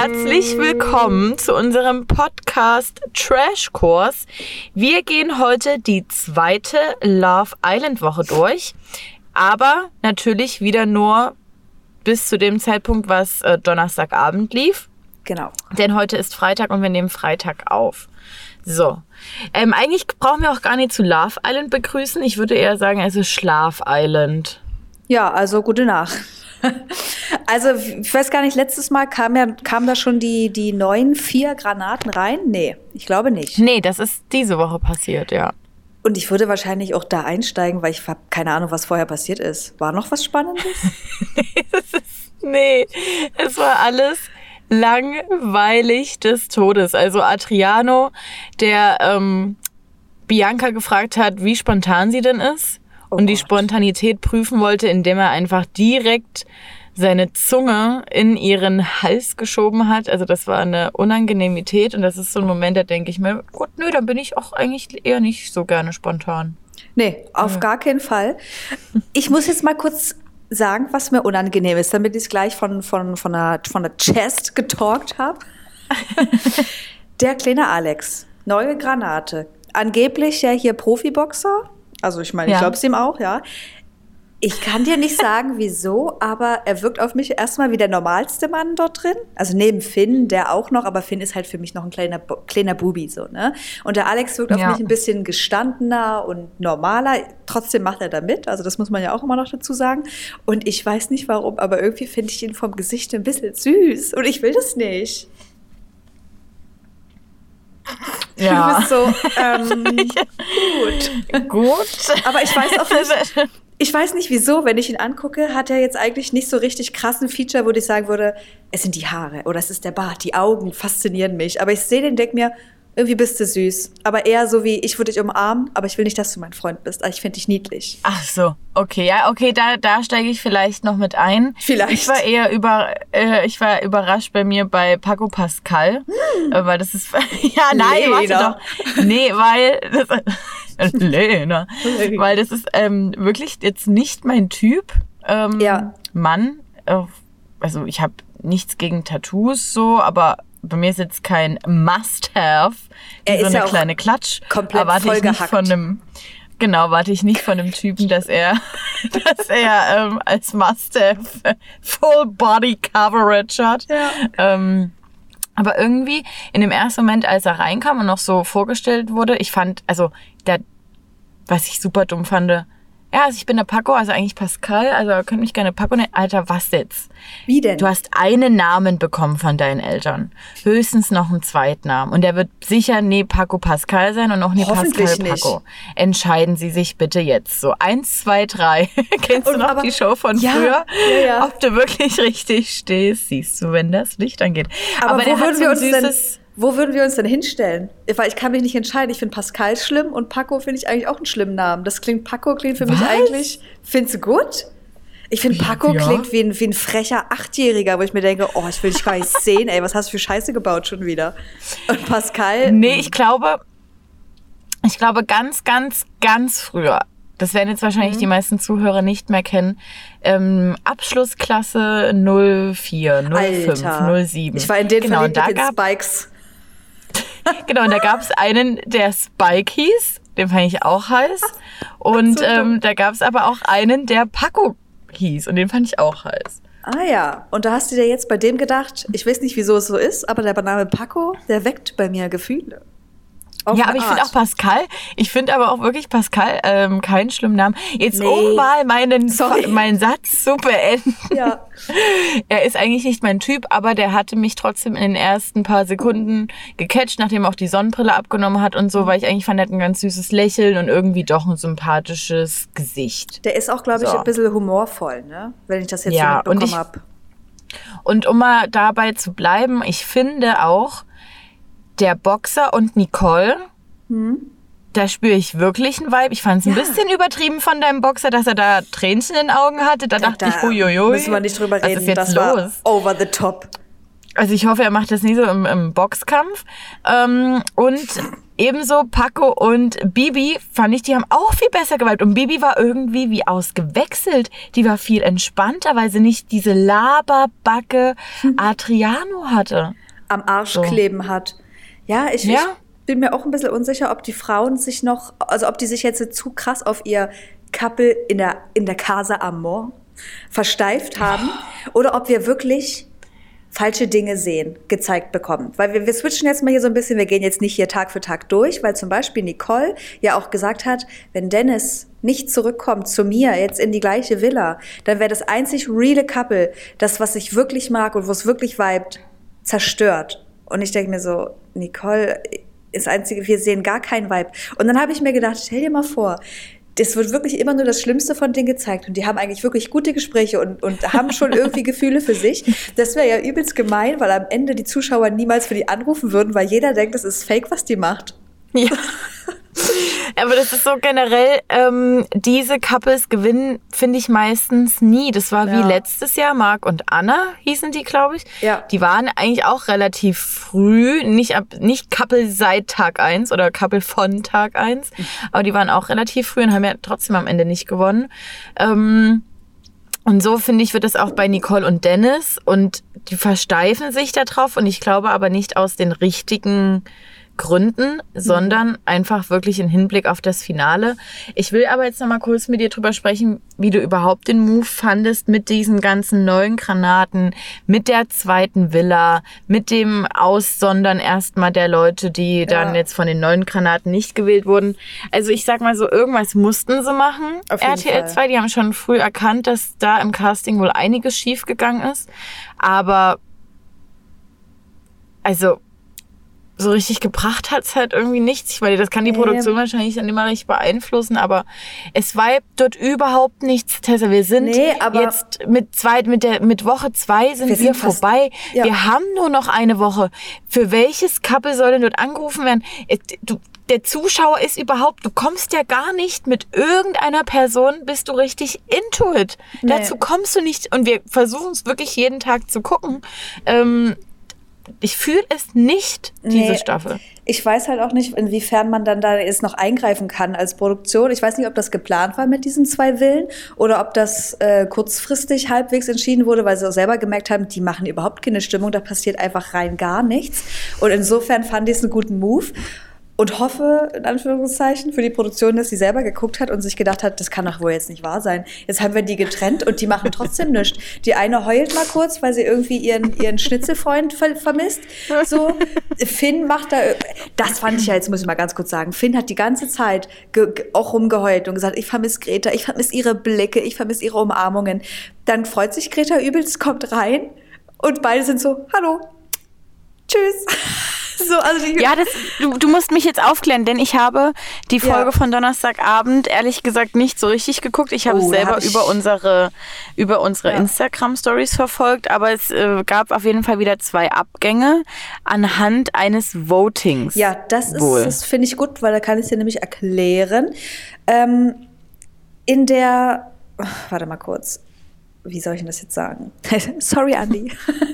herzlich willkommen zu unserem Podcast Trash Kurs. Wir gehen heute die zweite Love Island Woche durch, aber natürlich wieder nur bis zu dem Zeitpunkt, was äh, Donnerstagabend lief. Genau. Denn heute ist Freitag und wir nehmen Freitag auf. So. Ähm, eigentlich brauchen wir auch gar nicht zu Love Island begrüßen. Ich würde eher sagen, es ist Schlaf Island. Ja, also gute Nacht. Also, ich weiß gar nicht, letztes Mal kam ja, kamen da schon die, die neuen vier Granaten rein? Nee, ich glaube nicht. Nee, das ist diese Woche passiert, ja. Und ich würde wahrscheinlich auch da einsteigen, weil ich habe keine Ahnung, was vorher passiert ist. War noch was Spannendes? nee, es war alles langweilig des Todes. Also Adriano, der ähm, Bianca gefragt hat, wie spontan sie denn ist Oh und die. Spontanität prüfen wollte, indem er einfach direkt seine Zunge in ihren Hals geschoben hat. Also das war eine Unangenehmität und das ist so ein Moment, da denke ich mir, gut, nö, dann bin ich auch eigentlich eher nicht so gerne spontan. Nee, auf gar keinen Fall. Ich muss jetzt mal kurz sagen, was mir unangenehm ist, damit ich es gleich von, von, von, der, von der Chest getalkt habe. der kleine Alex, neue Granate. Angeblich ja hier Profiboxer. Also ich meine, ich Ja. glaube es ihm auch, ja. Ich kann dir nicht sagen, wieso, aber er wirkt auf mich erstmal wie der normalste Mann dort drin. Also neben Finn, der auch noch, aber Finn ist halt für mich noch ein kleiner, kleiner Bubi so, ne? Und der Alex wirkt auf Ja. mich ein bisschen gestandener und normaler. Trotzdem macht er da mit, also das muss man ja auch immer noch dazu sagen. Und ich weiß nicht warum, aber irgendwie finde ich ihn vom Gesicht ein bisschen süß und ich will das nicht. Du bist so, ähm, gut. Gut. Aber ich weiß auch nicht, ich weiß nicht wieso, wenn ich ihn angucke, hat er jetzt eigentlich nicht so richtig krassen Feature, wo ich sagen würde, es sind die Haare oder es ist der Bart, die Augen faszinieren mich. Aber ich sehe den, denk mir, irgendwie bist du süß. Aber eher so wie, ich würde dich umarmen, aber ich will nicht, dass du mein Freund bist. Aber ich finde dich niedlich. Ach so, okay, ja, okay, da, da steige ich vielleicht noch mit ein. Vielleicht. Ich war eher über, äh, ich war überrascht bei mir bei Paco Pascal, äh, weil das ist, ja, nein, warte doch. Nee, weil, das, Lena, weil das ist ähm, wirklich jetzt nicht mein Typ, ähm, Ja. Mann. Äh, also ich habe nichts gegen Tattoos so, aber bei mir ist jetzt kein Must-Have. Er so ist eine ja auch kleine Klatsch. komplett ich nicht vollgehackt. von einem Genau, warte ich nicht von einem Typen, dass er, dass er ähm, als Must-Have Full Body Coverage hat. Ja. Ähm, aber irgendwie in dem ersten Moment, als er reinkam und noch so vorgestellt wurde, ich fand, also der, was ich super dumm fand, ja, also ich bin der Paco, also eigentlich Pascal, also könnt mich gerne Paco nennen. Alter, was jetzt? Wie denn? Du hast einen Namen bekommen von deinen Eltern. Höchstens noch einen Zweitnamen. Und der wird sicher nie Paco Pascal sein und auch nie Hoffentlich Pascal nicht. Paco. Entscheiden Sie sich bitte jetzt. So eins, zwei, drei. Kennst du Und noch aber- die Show von Ja, früher? ja, ja. Ob du wirklich richtig stehst, siehst du, wenn das Licht angeht. aber, der wo, würden wir uns denn, süßes... wo würden wir uns denn hinstellen? Weil ich kann mich nicht entscheiden. Ich finde Pascal schlimm und Paco finde ich eigentlich auch einen schlimmen Namen. Das klingt, Paco klingt für mich Was? eigentlich, findest du gut? Ich finde, Paco Ja. klingt wie ein, wie ein frecher Achtjähriger, wo ich mir denke, oh, ich will dich gar nicht sehen, ey, was hast du für Scheiße gebaut schon wieder? Und Pascal, Nee, ich glaube, ich glaube ganz, ganz, ganz früher. Das werden jetzt wahrscheinlich Mhm. die meisten Zuhörer nicht mehr kennen. Ähm, Abschlussklasse 04, 05, Alter. 07. Ich war in den genau, verliebt da gab, Spikes. Genau, und da gab es einen, der Spike hieß. Den fand ich auch heiß. Und ähm, da gab es aber auch einen, der Paco hieß. Und den fand ich auch heiß. Ah ja, und da hast du dir jetzt bei dem gedacht, ich weiß nicht, wieso es so ist, aber der Name Paco, der weckt bei mir Gefühle. Ja, aber ich finde auch Pascal, ich finde aber auch wirklich Pascal ähm, keinen schlimmen Namen. Jetzt Nee. um mal meinen, Sorry. meinen Satz zu beenden. Ja. Er ist eigentlich nicht mein Typ, aber der hatte mich trotzdem in den ersten paar Sekunden gecatcht, nachdem er auch die Sonnenbrille abgenommen hat und so, weil ich eigentlich fand, er hat ein ganz süßes Lächeln und irgendwie doch ein sympathisches Gesicht. Der ist auch, glaube ich, So. ein bisschen humorvoll, ne? Wenn ich das jetzt Ja, so mitbekommen habe. Und um mal dabei zu bleiben, ich finde auch, der Boxer und Nicole, da spüre ich wirklich einen Vibe. Ich fand es ein Hm? Ja. bisschen übertrieben von deinem Boxer, dass er da Tränchen in den Augen hatte. Da, dachte ich, huiuiui, müssen wir nicht drüber was reden. ist jetzt das los? war over the top. Also ich hoffe, er macht das nie so im, im Boxkampf. Ähm, und ebenso Paco und Bibi fand ich, die haben auch viel besser geweibt. Und Bibi war irgendwie wie ausgewechselt. Die war viel entspannter, weil sie nicht diese Laberbacke Adriano hatte. Am Arsch so. kleben hat. Ja, ich, ja. ich bin mir auch ein bisschen unsicher, ob die Frauen sich noch, also ob die sich jetzt zu krass auf ihr Couple in der, in der Casa Amor versteift haben oder ob wir wirklich falsche Dinge sehen, gezeigt bekommen. Weil wir, wir switchen jetzt mal hier so ein bisschen, wir gehen jetzt nicht hier Tag für Tag durch, weil zum Beispiel Nicole ja auch gesagt hat, wenn Dennis nicht zurückkommt zu mir, jetzt in die gleiche Villa, dann wäre das einzig reale Couple, das, was ich wirklich mag und wo es wirklich vibet, zerstört. Und ich denke mir so, Nicole, ist einzige, wir sehen gar keinen Vibe. Und dann habe ich mir gedacht, stell dir mal vor, es wird wirklich immer nur das Schlimmste von denen gezeigt. Und die haben eigentlich wirklich gute Gespräche und, und haben schon irgendwie Gefühle für sich. Das wäre ja übelst gemein, weil am Ende die Zuschauer niemals für die anrufen würden, weil jeder denkt, das ist fake, was die macht. Ja. Aber das ist so generell, ähm, diese Couples gewinnen, finde ich meistens nie. Das war ja. wie letztes Jahr, Marc und Anna hießen die, glaube ich. Ja. Die waren eigentlich auch relativ früh, nicht, ab, nicht Couple seit Tag 1 oder Couple von Tag 1, mhm. aber die waren auch relativ früh und haben ja trotzdem am Ende nicht gewonnen. Ähm, und so finde ich, wird es auch bei Nicole und Dennis und die versteifen sich darauf und ich glaube aber nicht aus den richtigen Gründen, sondern mhm. einfach wirklich in Hinblick auf das Finale. Ich will aber jetzt noch mal kurz mit dir drüber sprechen, wie du überhaupt den Move fandest mit diesen ganzen neuen Granaten, mit der zweiten Villa, mit dem Aussondern erstmal der Leute, die ja. dann jetzt von den neuen Granaten nicht gewählt wurden. Also ich sag mal so, irgendwas mussten sie machen. RTL Fall. 2, die haben schon früh erkannt, dass da im Casting wohl einiges schief gegangen ist. Aber also so richtig gebracht hat es halt irgendwie nichts. Ich meine, das kann die Produktion nee. wahrscheinlich dann immer richtig beeinflussen, aber es war dort überhaupt nichts, Tessa. Wir sind nee, jetzt mit zwei, mit der, mit Woche zwei sind wir, wir sind vorbei. Fast, ja. Wir haben nur noch eine Woche. Für welches Couple soll denn dort angerufen werden? Du, der Zuschauer ist überhaupt, du kommst ja gar nicht mit irgendeiner Person, bist du richtig into it. Nee. Dazu kommst du nicht und wir versuchen es wirklich jeden Tag zu gucken. Ähm, ich fühle es nicht, diese nee, Staffel. Ich weiß halt auch nicht, inwiefern man dann da jetzt noch eingreifen kann als Produktion. Ich weiß nicht, ob das geplant war mit diesen zwei Villen oder ob das äh, kurzfristig halbwegs entschieden wurde, weil sie auch selber gemerkt haben, die machen überhaupt keine Stimmung, da passiert einfach rein gar nichts. Und insofern fand ich es einen guten Move und hoffe, in Anführungszeichen, für die Produktion, dass sie selber geguckt hat und sich gedacht hat, das kann doch wohl jetzt nicht wahr sein. Jetzt haben wir die getrennt und die machen trotzdem nichts. Die eine heult mal kurz, weil sie irgendwie ihren, ihren Schnitzelfreund ver vermisst. So, Finn macht da, das fand ich ja, jetzt muss ich mal ganz kurz sagen, Finn hat die ganze Zeit auch rumgeheult und gesagt, ich vermisse Greta, ich vermisse ihre Blicke, ich vermisse ihre Umarmungen. Dann freut sich Greta übelst, kommt rein und beide sind so, hallo, tschüss. So, also ja, das, du, du musst mich jetzt aufklären, denn ich habe die Folge ja. von Donnerstagabend ehrlich gesagt nicht so richtig geguckt. Ich habe oh, es selber hab über unsere, über unsere ja. Instagram-Stories verfolgt, aber es äh, gab auf jeden Fall wieder zwei Abgänge anhand eines Votings. Ja, das ist, das finde ich gut, weil da kann ich es dir nämlich erklären. Ähm, in der, warte mal kurz, wie soll ich denn das jetzt sagen? Sorry, Andy.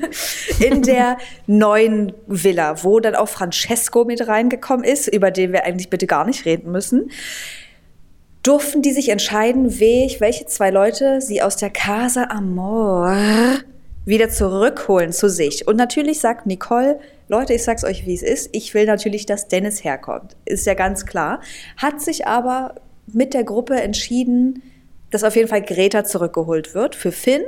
In der neuen Villa, wo dann auch Francesco mit reingekommen ist, über den wir eigentlich bitte gar nicht reden müssen, durften die sich entscheiden, welche zwei Leute sie aus der Casa Amor wieder zurückholen zu sich. Und natürlich sagt Nicole, Leute, ich sag's euch, wie es ist. Ich will natürlich, dass Dennis herkommt. Ist ja ganz klar. Hat sich aber mit der Gruppe entschieden, dass auf jeden Fall Greta zurückgeholt wird für Finn.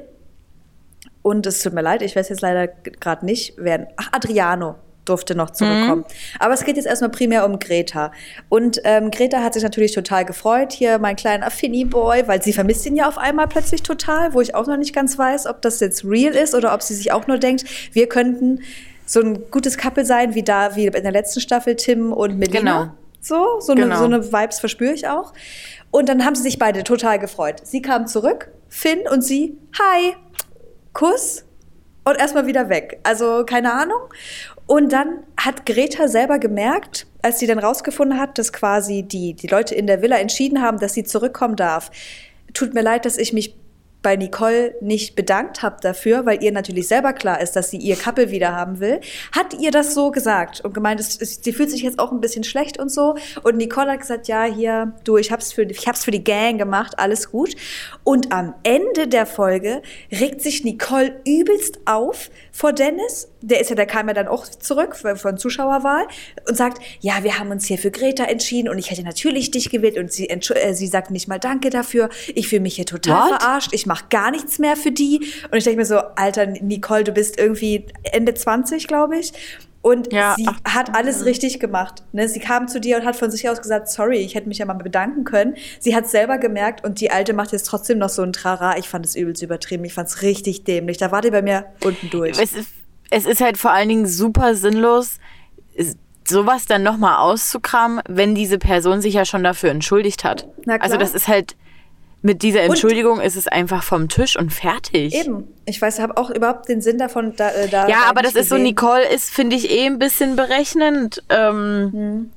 Und es tut mir leid, ich weiß jetzt leider gerade nicht, wer. Ach, Adriano durfte noch zurückkommen. Mhm. Aber es geht jetzt erstmal primär um Greta. Und ähm, Greta hat sich natürlich total gefreut, hier mein kleiner Finny-Boy, weil sie vermisst ihn ja auf einmal plötzlich total, wo ich auch noch nicht ganz weiß, ob das jetzt real ist oder ob sie sich auch nur denkt, wir könnten so ein gutes Couple sein, wie da, wie in der letzten Staffel Tim und Melina. Genau. So, so, genau. eine, so eine Vibes verspüre ich auch. Und dann haben sie sich beide total gefreut. Sie kam zurück, Finn und sie, hi, Kuss und erstmal wieder weg. Also keine Ahnung. Und dann hat Greta selber gemerkt, als sie dann rausgefunden hat, dass quasi die, die Leute in der Villa entschieden haben, dass sie zurückkommen darf. Tut mir leid, dass ich mich bei Nicole nicht bedankt habt dafür, weil ihr natürlich selber klar ist, dass sie ihr Couple wieder haben will, hat ihr das so gesagt und gemeint, es, es, sie fühlt sich jetzt auch ein bisschen schlecht und so. Und Nicole hat gesagt, ja, hier, du, ich hab's für, ich hab's für die Gang gemacht, alles gut. Und am Ende der Folge regt sich Nicole übelst auf vor Dennis. Der ist ja, der kam ja dann auch zurück von Zuschauerwahl und sagt, ja, wir haben uns hier für Greta entschieden und ich hätte natürlich dich gewählt und sie, äh, sie sagt nicht mal Danke dafür. Ich fühle mich hier total What? verarscht. Ich mache gar nichts mehr für die. Und ich denke mir so, Alter, Nicole, du bist irgendwie Ende 20, glaube ich. Und ja, sie ach, hat alles richtig gemacht. Ne? Sie kam zu dir und hat von sich aus gesagt, sorry, ich hätte mich ja mal bedanken können. Sie hat selber gemerkt und die Alte macht jetzt trotzdem noch so ein Trara. Ich fand es übelst übertrieben. Ich fand es richtig dämlich. Da war die bei mir unten durch. Es ist, halt vor allen Dingen super sinnlos, sowas dann nochmal auszukramen, wenn diese Person sich ja schon dafür entschuldigt hat. Also das ist halt mit dieser Entschuldigung und ist es einfach vom Tisch und fertig. Eben. Ich weiß, ich habe auch überhaupt den Sinn davon da. Äh, da ja, aber das ist so, Nicole ist, finde ich, eh ein bisschen berechnend. Ähm, hm.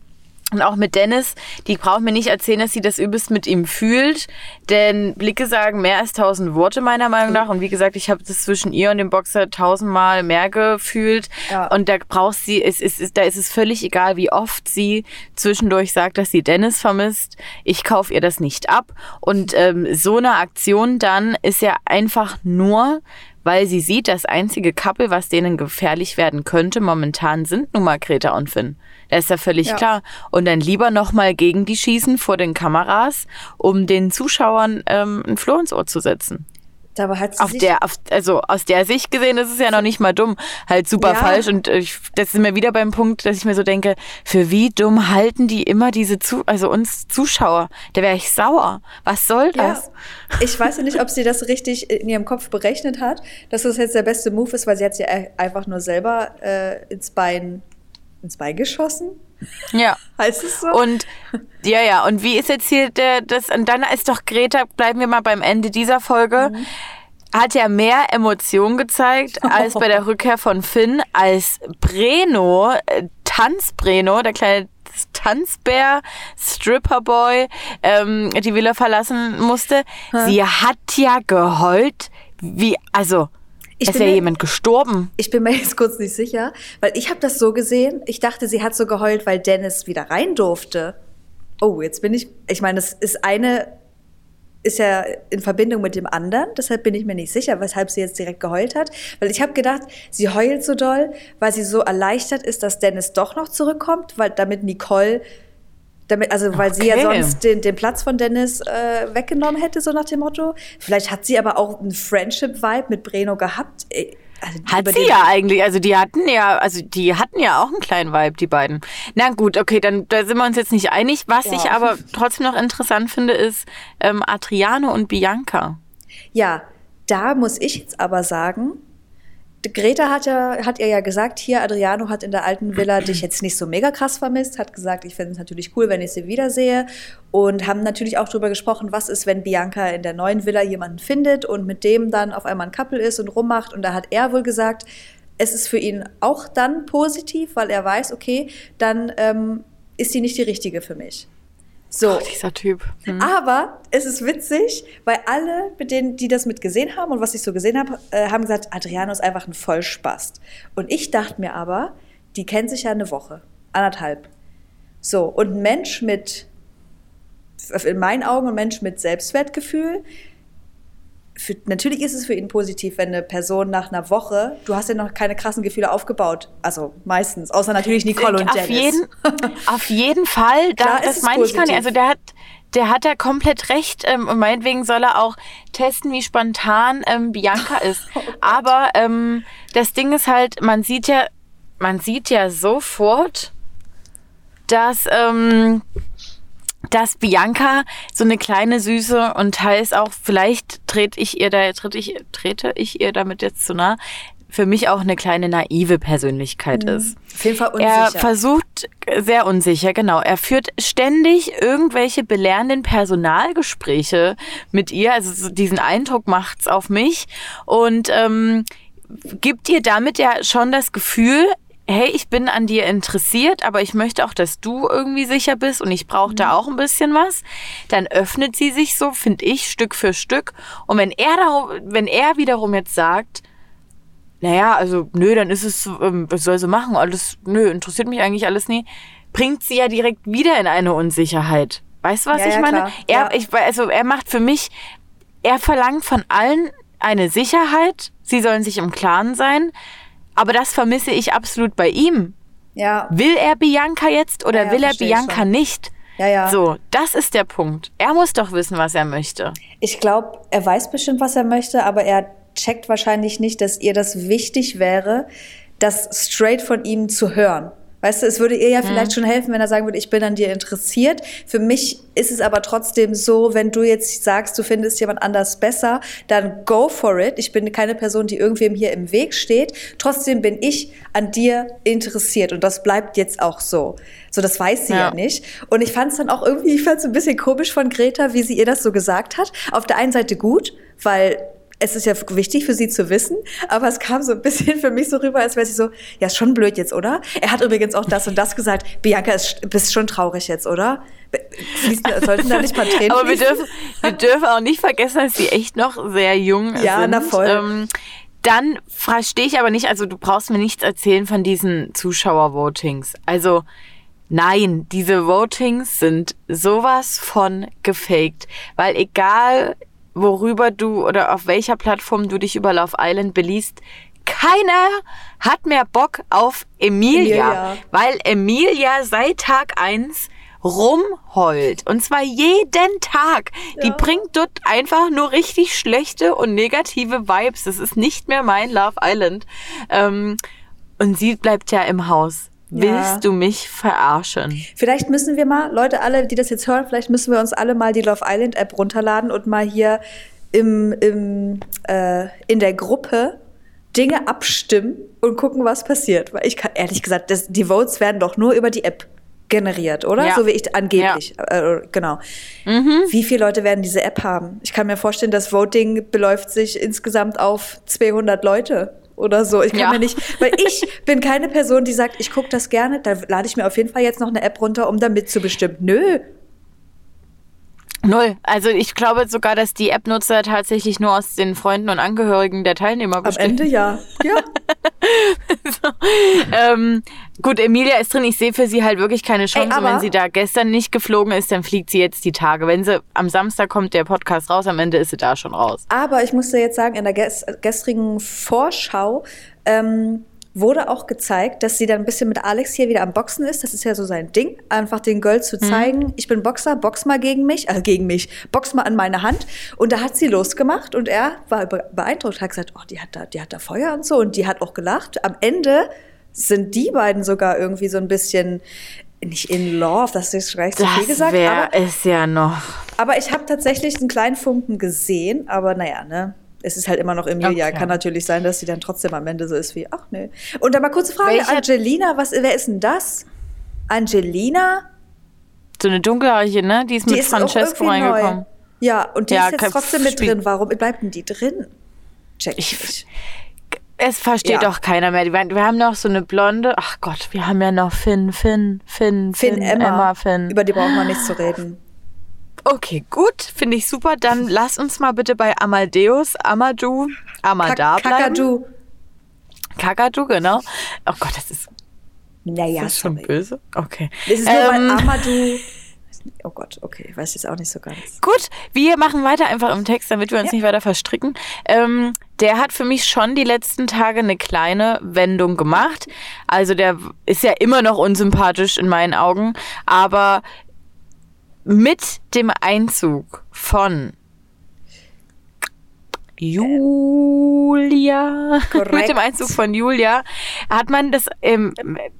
Und auch mit Dennis, die braucht mir nicht erzählen, dass sie das übelst mit ihm fühlt. Denn Blicke sagen mehr als tausend Worte meiner Meinung nach. Und wie gesagt, ich habe das zwischen ihr und dem Boxer tausendmal mehr gefühlt. Ja. Und da braucht sie, es ist, da ist es völlig egal, wie oft sie zwischendurch sagt, dass sie Dennis vermisst. Ich kaufe ihr das nicht ab. Und ähm, so eine Aktion dann ist ja einfach nur, weil sie sieht, das einzige Couple, was denen gefährlich werden könnte, momentan sind nun mal Greta und Finn. Das ist ja völlig ja. klar. Und dann lieber nochmal gegen die schießen vor den Kameras, um den Zuschauern ähm, ein Floh ins Ohr zu setzen. Dabei hat sie auf der, auf, also aus der Sicht gesehen ist es ja noch nicht mal dumm, halt super ja. falsch und ich, das ist mir wieder beim Punkt, dass ich mir so denke, für wie dumm halten die immer diese zu, also uns Zuschauer, da wäre ich sauer. Was soll das? Ja. Ich weiß ja nicht, ob sie das richtig in ihrem Kopf berechnet hat, dass das jetzt der beste Move ist, weil sie hat sie einfach nur selber äh, ins Bein ins Bein geschossen? Ja. heißt es so? Und ja, ja. Und wie ist jetzt hier der, das, und dann ist doch Greta, bleiben wir mal beim Ende dieser Folge. Mhm. Hat ja mehr Emotionen gezeigt als bei der Rückkehr von Finn, als Breno, äh, Tanz Breno, der kleine Tanzbär, Stripperboy, ähm, die Villa verlassen musste. Hm. Sie hat ja geheult, wie, also, ich es wäre jemand gestorben. Ich bin mir jetzt kurz nicht sicher, weil ich habe das so gesehen. Ich dachte, sie hat so geheult, weil Dennis wieder rein durfte. Oh, jetzt bin ich. Ich meine, das ist eine ist ja in Verbindung mit dem anderen, deshalb bin ich mir nicht sicher, weshalb sie jetzt direkt geheult hat, weil ich habe gedacht, sie heult so doll, weil sie so erleichtert ist, dass Dennis doch noch zurückkommt, weil damit Nicole damit, also weil okay. sie ja sonst den, den Platz von Dennis äh, weggenommen hätte, so nach dem Motto. Vielleicht hat sie aber auch einen Friendship-Vibe mit Breno gehabt. Also hat sie ja eigentlich, also die hatten ja, also die hatten ja auch einen kleinen Vibe, die beiden. Na gut, okay, dann da sind wir uns jetzt nicht einig. Was ja. ich aber trotzdem noch interessant finde, ist ähm, Adriano und Bianca. Ja, da muss ich jetzt aber sagen, Greta hat ja, hat ihr ja gesagt, hier, Adriano hat in der alten Villa dich jetzt nicht so mega krass vermisst, hat gesagt, ich finde es natürlich cool, wenn ich sie wiedersehe. Und haben natürlich auch darüber gesprochen, was ist, wenn Bianca in der neuen Villa jemanden findet und mit dem dann auf einmal ein Couple ist und rummacht. Und da hat er wohl gesagt, es ist für ihn auch dann positiv, weil er weiß, okay, dann ähm, ist sie nicht die richtige für mich. So. Oh, dieser Typ. Mhm. Aber es ist witzig, weil alle, mit denen, die das mitgesehen haben und was ich so gesehen habe, äh, haben gesagt, Adriano ist einfach ein Vollspast. Und ich dachte mir aber, die kennen sich ja eine Woche, anderthalb. So, und ein Mensch mit, in meinen Augen, ein Mensch mit Selbstwertgefühl, für, natürlich ist es für ihn positiv, wenn eine Person nach einer Woche, du hast ja noch keine krassen Gefühle aufgebaut, also meistens, außer natürlich Nicole und auf. Jeden, auf jeden Fall, da, das meine ich gar nicht. Also der hat, der hat da komplett recht ähm, und meinetwegen soll er auch testen, wie spontan ähm, Bianca ist. Oh Aber ähm, das Ding ist halt, man sieht ja, man sieht ja sofort, dass ähm, dass Bianca so eine kleine Süße und teils auch, vielleicht trete ich ihr da, trete ich, trete ich ihr damit jetzt zu nah, für mich auch eine kleine naive Persönlichkeit mhm. ist. Auf jeden Fall unsicher. Er versucht, sehr unsicher, genau. Er führt ständig irgendwelche belehrenden Personalgespräche mit ihr. Also diesen Eindruck macht's auf mich. Und ähm, gibt ihr damit ja schon das Gefühl, hey, ich bin an dir interessiert, aber ich möchte auch, dass du irgendwie sicher bist und ich brauche mhm. da auch ein bisschen was, dann öffnet sie sich so, finde ich, Stück für Stück. Und wenn er, darum, wenn er wiederum jetzt sagt, naja, also nö, dann ist es, ähm, was soll sie machen? Alles, nö, interessiert mich eigentlich alles nie. Bringt sie ja direkt wieder in eine Unsicherheit. Weißt du, was Ja, ich ja, meine? klar. Er, Ja. ich, also er macht für mich, er verlangt von allen eine Sicherheit. Sie sollen sich im Klaren sein. Aber das vermisse ich absolut bei ihm. Ja, Will er Bianca jetzt oder Ja, will er Bianca schon. nicht? ja, ja. So, das ist der Punkt. Er muss doch wissen, was er möchte. Ich glaube, er weiß bestimmt, was er möchte, aber er checkt wahrscheinlich nicht, dass ihr das wichtig wäre, das straight von ihm zu hören. Weißt du, es würde ihr ja vielleicht schon helfen, wenn er sagen würde, ich bin an dir interessiert. Für mich ist es aber trotzdem so, wenn du jetzt sagst, du findest jemand anders besser, dann go for it. Ich bin keine Person, die irgendwem hier im Weg steht. Trotzdem bin ich an dir interessiert und das bleibt jetzt auch so. So, das weiß sie ja, Ja. nicht. Und ich fand es dann auch irgendwie, ich fand es ein bisschen komisch von Greta, wie sie ihr das so gesagt hat. Auf der einen Seite gut, weil es ist ja wichtig für sie zu wissen, aber es kam so ein bisschen für mich so rüber, als wäre sie so, ja, ist schon blöd jetzt, oder? Er hat übrigens auch das und das gesagt. Bianca, ist, bist schon traurig jetzt, oder? Fließen, sollten da nicht mal Tränen Aber wir dürfen, wir dürfen auch nicht vergessen, dass sie echt noch sehr jung Ja, sind. na voll. Ähm, dann verstehe ich aber nicht, also du brauchst mir nichts erzählen von diesen Zuschauer-Votings. Also nein, diese Votings sind sowas von gefaked. Weil egal, worüber du oder auf welcher Plattform du dich über Love Island beliest, keiner hat mehr Bock auf Emilia, Emilia. weil Emilia seit Tag eins rumheult. Und zwar jeden Tag. Die bringt dort einfach nur richtig schlechte und negative Vibes. Das ist nicht mehr mein Love Island. Ähm, und sie bleibt ja im Haus. Ja. Willst du mich verarschen? Vielleicht müssen wir mal, Leute, alle, die das jetzt hören, vielleicht müssen wir uns alle mal die Love Island App runterladen und mal hier im, im, äh, in der Gruppe Dinge abstimmen und gucken, was passiert. Weil ich kann, ehrlich gesagt, das, die Votes werden doch nur über die App generiert, oder? Ja. So wie ich angeblich. Äh, genau. Wie viele Leute werden diese App haben? Ich kann mir vorstellen, das Voting beläuft sich insgesamt auf 200 Leute oder so. Ich kann Ja. mir nicht, weil ich bin keine Person, die sagt, ich gucke das gerne, da lade ich mir auf jeden Fall jetzt noch eine App runter, um da mitzubestimmen. Nö. Null. Also ich glaube sogar, dass die App-Nutzer tatsächlich nur aus den Freunden und Angehörigen der Teilnehmer Am bestehen. Ende ja. Ja. ähm, gut, Emilia ist drin. Ich sehe für sie halt wirklich keine Chance. aber- wenn sie da gestern nicht geflogen ist, dann fliegt sie jetzt die Tage. Wenn sie am Samstag kommt der Podcast raus, am Ende ist sie da schon raus. Aber ich musste jetzt sagen, in der ges gestrigen Vorschau ähm, wurde auch gezeigt, dass sie dann ein bisschen mit Alex hier wieder am Boxen ist. Das ist ja so sein Ding, einfach den Girl zu zeigen, ich bin Boxer, box mal gegen mich, äh, gegen mich, box mal an meine Hand. Und da hat sie losgemacht und er war be- beeindruckt, hat gesagt, oh, die hat da, die hat da Feuer und so und die hat auch gelacht. Am Ende sind die beiden sogar irgendwie so ein bisschen nicht in love, das ist vielleicht zu viel Das gesagt, aber wäre es ja noch. aber ich habe tatsächlich einen kleinen Funken gesehen, aber naja, ne? Es ist halt immer noch Emilia. Okay. Kann natürlich sein, dass sie dann trotzdem am Ende so ist wie, ach nee. Und dann mal kurze Frage, Welcher- Angelina, was, wer ist denn das? Angelina? So eine dunkelhaarige, ne? Die ist Die mit ist Francesco irgendwie neu. reingekommen. Ja, und die Ja, ist jetzt trotzdem mit drin. Warum bleibt denn die drin? Check ich Ich- nicht. Es versteht Ja. doch keiner mehr. Wir haben noch so eine blonde. Ach Gott, wir haben ja noch Finn, Finn, Finn, Finn, Emma, Finn. über die brauchen wir nicht zu reden. Okay, gut, finde ich super. Dann lass uns mal bitte bei Amadeus, Amadou, Amada Kak- bleiben. Kakadu. Kakadu, genau. Oh Gott, das ist, Naja, das ist schon sorry. böse. Okay. Das ist nur, Ähm, Amadou... Oh Gott, okay, ich weiß jetzt auch nicht so ganz. Gut, wir machen weiter einfach im Text, damit wir uns Ja. nicht weiter verstricken. Ähm, der hat für mich schon die letzten Tage eine kleine Wendung gemacht. Also der ist ja immer noch unsympathisch in meinen Augen, aber mit dem Einzug von Julia, Korrekt. mit dem Einzug von Julia hat man das, ähm,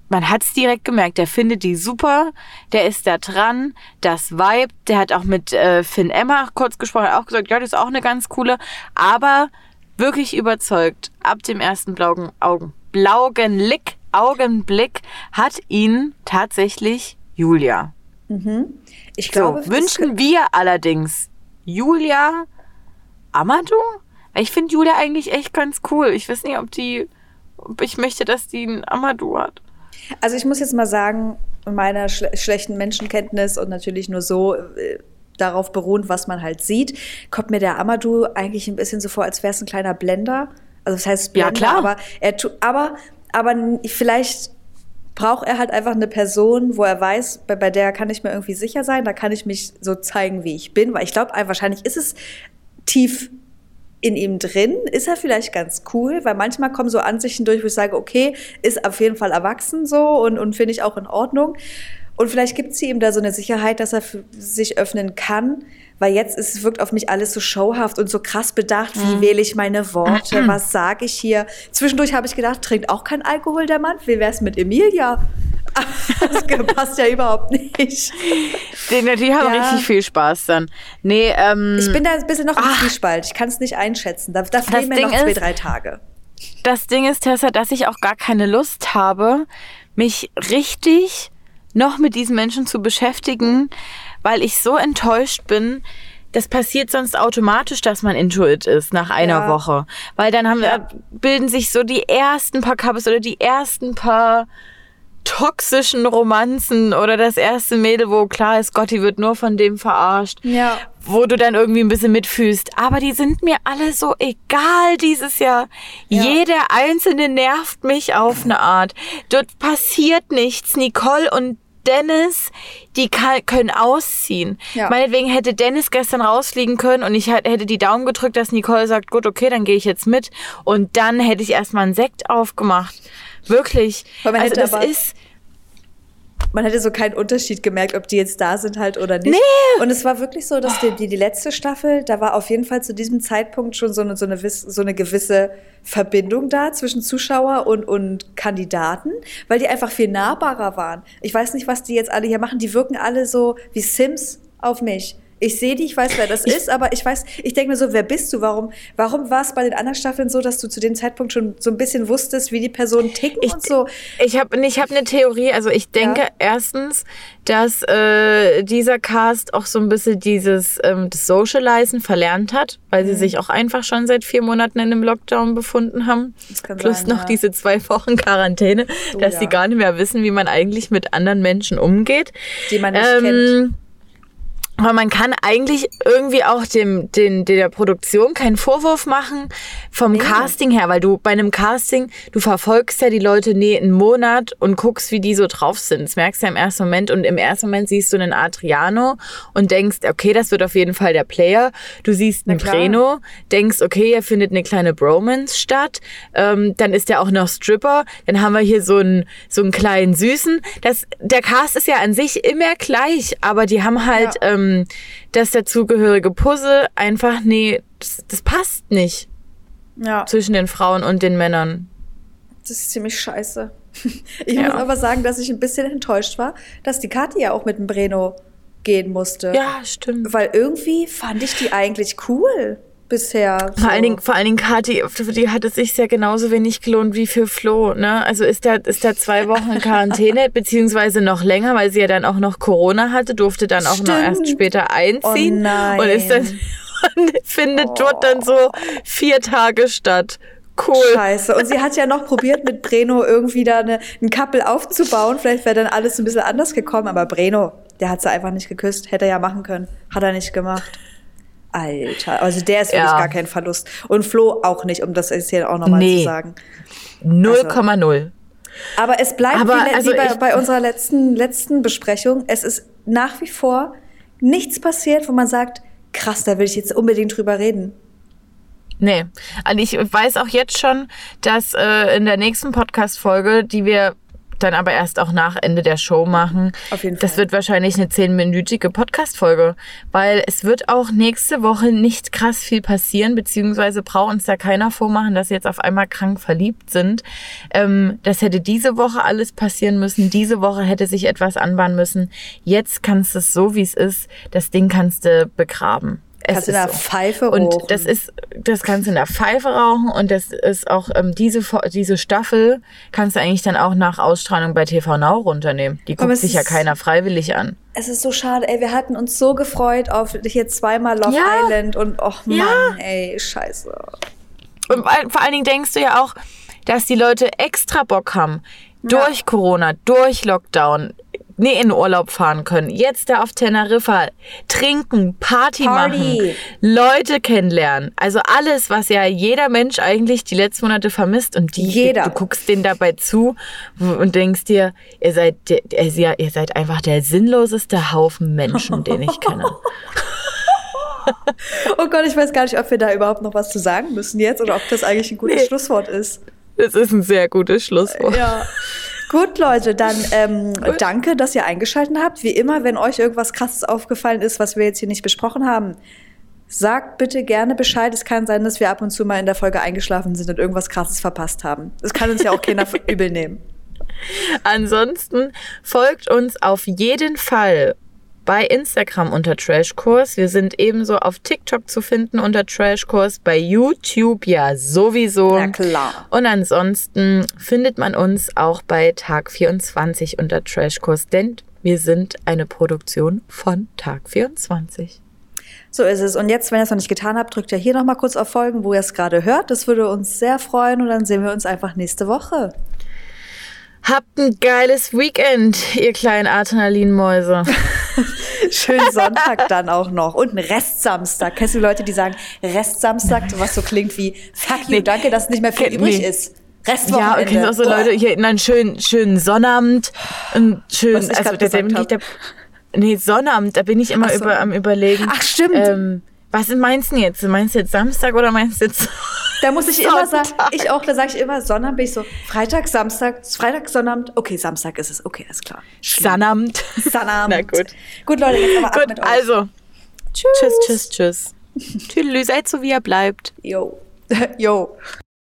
man hat es direkt gemerkt. Der findet die super, der ist da dran, das Vibe. Der hat auch mit äh, Finn Emma kurz gesprochen, hat auch gesagt, ja, das ist auch eine ganz coole, aber wirklich überzeugt ab dem ersten blauen Augen, Blaugenblick, Augenblick hat ihn tatsächlich Julia. Ich So, glaube, das wünschen wir allerdings Julia Amadou? Ich finde Julia eigentlich echt ganz cool. Ich weiß nicht, ob die ich möchte, dass die einen Amadou hat. Also ich muss jetzt mal sagen, meiner schle schlechten Menschenkenntnis und natürlich nur so äh, darauf beruhend, was man halt sieht, kommt mir der Amadou eigentlich ein bisschen so vor, als wäre es ein kleiner Blender. Also das heißt Blender, Ja, klar. aber er aber aber vielleicht braucht er halt einfach eine Person, wo er weiß, bei, bei der kann ich mir irgendwie sicher sein, da kann ich mich so zeigen, wie ich bin, weil ich glaube, wahrscheinlich ist es tief in ihm drin, ist er vielleicht ganz cool, weil manchmal kommen so Ansichten durch, wo ich sage, okay, ist auf jeden Fall erwachsen so und, und finde ich auch in Ordnung. Und vielleicht gibt sie ihm da so eine Sicherheit, dass er sich öffnen kann, weil jetzt ist, wirkt auf mich alles so showhaft und so krass bedacht, wie wähle ich meine Worte, was sage ich hier. Zwischendurch habe ich gedacht, trinkt auch kein Alkohol der Mann, wie wäre es mit Emilia? Das passt ja überhaupt nicht. Die, die haben Ja. richtig viel Spaß dann. Nee, ähm, Ich bin da ein bisschen noch im Ach. Zwiespalt. Ich kann es nicht einschätzen. Da, da fehlen mir Ding noch zwei, ist- drei Tage. das Ding ist, Tessa, dass ich auch gar keine Lust habe, mich richtig noch mit diesen Menschen zu beschäftigen, weil ich so enttäuscht bin. Das passiert sonst automatisch, dass man Intuit ist nach einer Ja. Woche. Weil dann haben wir, bilden sich so die ersten paar Couples oder die ersten paar toxischen Romanzen oder das erste Mädel, wo klar ist, Gotti wird nur von dem verarscht Ja. wo du dann irgendwie ein bisschen mitfühlst. Aber die sind mir alle so egal dieses Jahr. Ja. Jeder einzelne nervt mich auf eine Art. Dort passiert nichts. Nicole und Dennis, die kann, können ausziehen. Ja. Meinetwegen hätte Dennis gestern rausfliegen können und ich hätte die Daumen gedrückt, dass Nicole sagt, gut, okay, dann gehe ich jetzt mit. Und dann hätte ich erstmal einen Sekt aufgemacht. Wirklich. Also das ist, Man hätte so keinen Unterschied gemerkt, ob die jetzt da sind halt oder nicht. Nee. Und es war wirklich so, dass die, die, die letzte Staffel, da war auf jeden Fall zu diesem Zeitpunkt schon so eine, so eine, so eine gewisse Verbindung da zwischen Zuschauer und, und Kandidaten, weil die einfach viel nahbarer waren. Ich weiß nicht, was die jetzt alle hier machen. Die wirken alle so wie Sims auf mich. Ich sehe die, ich weiß, wer das ist, aber ich weiß, ich denke mir so, wer bist du? Warum, warum war es bei den anderen Staffeln so, dass du zu dem Zeitpunkt schon so ein bisschen wusstest, wie die Personen ticken Ich- und so? Ich habe ich hab eine Theorie. Also ich denke Ja. erstens, dass äh, dieser Cast auch so ein bisschen dieses ähm, das Socializen verlernt hat, weil Mhm. sie sich auch einfach schon seit vier Monaten in einem Lockdown befunden haben. Plus sein, noch ja. diese zwei Wochen Quarantäne, Oh dass ja. sie gar nicht mehr wissen, wie man eigentlich mit anderen Menschen umgeht. Die man nicht kennt. Aber man kann eigentlich irgendwie auch dem, den, der Produktion keinen Vorwurf machen vom Casting her, weil du bei einem Casting, du verfolgst ja die Leute nee, einen Monat und guckst, wie die so drauf sind. Das merkst du ja im ersten Moment und im ersten Moment siehst du einen Adriano und denkst, okay, das wird auf jeden Fall der Player. Du siehst einen. Breno, denkst, okay, hier findet eine kleine Bromance statt. Ähm, dann ist der auch noch Stripper. Dann haben wir hier so einen, so einen kleinen Süßen. Das, der Cast ist ja an sich immer gleich, aber die haben halt Ja. ähm, das dazugehörige Puzzle einfach, nee, das, das passt nicht Ja. zwischen den Frauen und den Männern. Das ist ziemlich scheiße. Ich Ja. muss aber sagen, dass ich ein bisschen enttäuscht war, dass die Kathi ja auch mit dem Breno gehen musste. Ja, stimmt. Weil irgendwie fand ich die eigentlich cool bisher. So. Vor allen Dingen, vor allen Dingen Kathi, für die hat es sich ja genauso wenig gelohnt wie für Flo, ne? Also ist der, ist der zwei Wochen in Quarantäne, beziehungsweise noch länger, weil sie ja dann auch noch Corona hatte, durfte dann auch noch Stimmt. erst später einziehen. Oh nein. Und ist dann, und findet dort dann so vier Tage statt. Cool. Scheiße. Und sie hat ja noch probiert, mit Breno irgendwie da eine, ein Couple aufzubauen. Vielleicht wäre dann alles ein bisschen anders gekommen. Aber Breno, der hat sie einfach nicht geküsst. Hätte er ja machen können. Hat er nicht gemacht. Alter. Also der ist wirklich Ja. gar kein Verlust. Und Flo auch nicht, um das jetzt hier auch nochmal Nee. zu sagen. 0,0. Aber es bleibt Aber, wie, also wie bei, bei unserer letzten, letzten Besprechung. Es ist nach wie vor nichts passiert, wo man sagt, krass, da will ich jetzt unbedingt drüber reden. Nee. Und ich weiß auch jetzt schon, dass äh, in der nächsten Podcast-Folge, die wir dann aber erst auch nach Ende der Show machen, Auf jeden das Fall. wird wahrscheinlich eine zehnminütige Podcast-Folge, weil es wird auch nächste Woche nicht krass viel passieren, beziehungsweise braucht uns da keiner vormachen, dass sie jetzt auf einmal krank verliebt sind. Ähm, das hätte diese Woche alles passieren müssen, diese Woche hätte sich etwas anbahnen müssen. Jetzt kannst du es so, wie es ist, das Ding kannst du begraben. Es Kannst in der. Pfeife Und rauchen. das ist, das kannst du in der Pfeife rauchen und das ist auch ähm, diese diese Staffel kannst du eigentlich dann auch nach Ausstrahlung bei TV Now runternehmen. Die guckt sich ja keiner freiwillig an. Es ist so schade, ey, wir hatten uns so gefreut auf hier zweimal Love Ja. Island und oh Mann, Ja. ey, scheiße. Und vor vor allen Dingen denkst du ja auch, dass die Leute extra Bock haben, durch Corona, durch Lockdown, nee, in Urlaub fahren können. Jetzt da auf Teneriffa trinken, Party, Party. machen, Leute kennenlernen. Also alles, was ja jeder Mensch eigentlich die letzten Monate vermisst und die, Jeder. du guckst denen dabei zu und denkst dir, ihr seid, ihr seid einfach der sinnloseste Haufen Menschen, den ich kenne. Oh Gott, ich weiß gar nicht, ob wir da überhaupt noch was zu sagen müssen jetzt oder ob das eigentlich ein gutes Nee. Schlusswort ist. Das ist ein sehr gutes Schlusswort. Ja. Gut, Leute, dann ähm, danke, dass ihr eingeschaltet habt. Wie immer, wenn euch irgendwas Krasses aufgefallen ist, was wir jetzt hier nicht besprochen haben, sagt bitte gerne Bescheid. Es kann sein, dass wir ab und zu mal in der Folge eingeschlafen sind und irgendwas Krasses verpasst haben. Das kann uns ja auch keiner übel nehmen. Ansonsten folgt uns auf jeden Fall bei Instagram unter Trashkurs. Wir sind ebenso auf TikTok zu finden unter Trashkurs, bei YouTube ja sowieso. Na klar. Und ansonsten findet man uns auch bei Tag 24 unter Trashkurs, denn wir sind eine Produktion von Tag 24. So ist es. Und jetzt, wenn ihr es noch nicht getan habt, drückt ja hier nochmal kurz auf Folgen, wo ihr es gerade hört. Das würde uns sehr freuen und dann sehen wir uns einfach nächste Woche. Habt ein geiles Weekend, ihr kleinen Adrenalinmäuse. Schönen Sonntag dann auch noch. Und einen Restsamstag. Kennst du Leute, die sagen Restsamstag, was so klingt wie Fuck you, Nee. danke, dass nicht mehr viel Nee. übrig ist. Ja, Restwochenende. kennst auch so Boah. Leute hier, einen schönen, schönen Sonnabend, einen schönen, also ich hab. der, nee, Sonnabend, da bin ich immer so. über, am überlegen. Ach, stimmt. Ähm, was meinst du jetzt? Meinst du jetzt Samstag oder meinst du jetzt? Da muss ich immer sagen, ich auch, da sage ich immer, Sonnabend bin ich so, Freitag, Samstag, Freitag, Sonnabend, okay, Samstag ist es, okay, alles klar. Sonnabend. Sonnabend. Na gut. Gut, Leute, jetzt aber ab Gut, mit euch. also. Tschüss. Tschüss, tschüss, tschüss. Tüdelü, seid so wie ihr bleibt. Yo. Yo.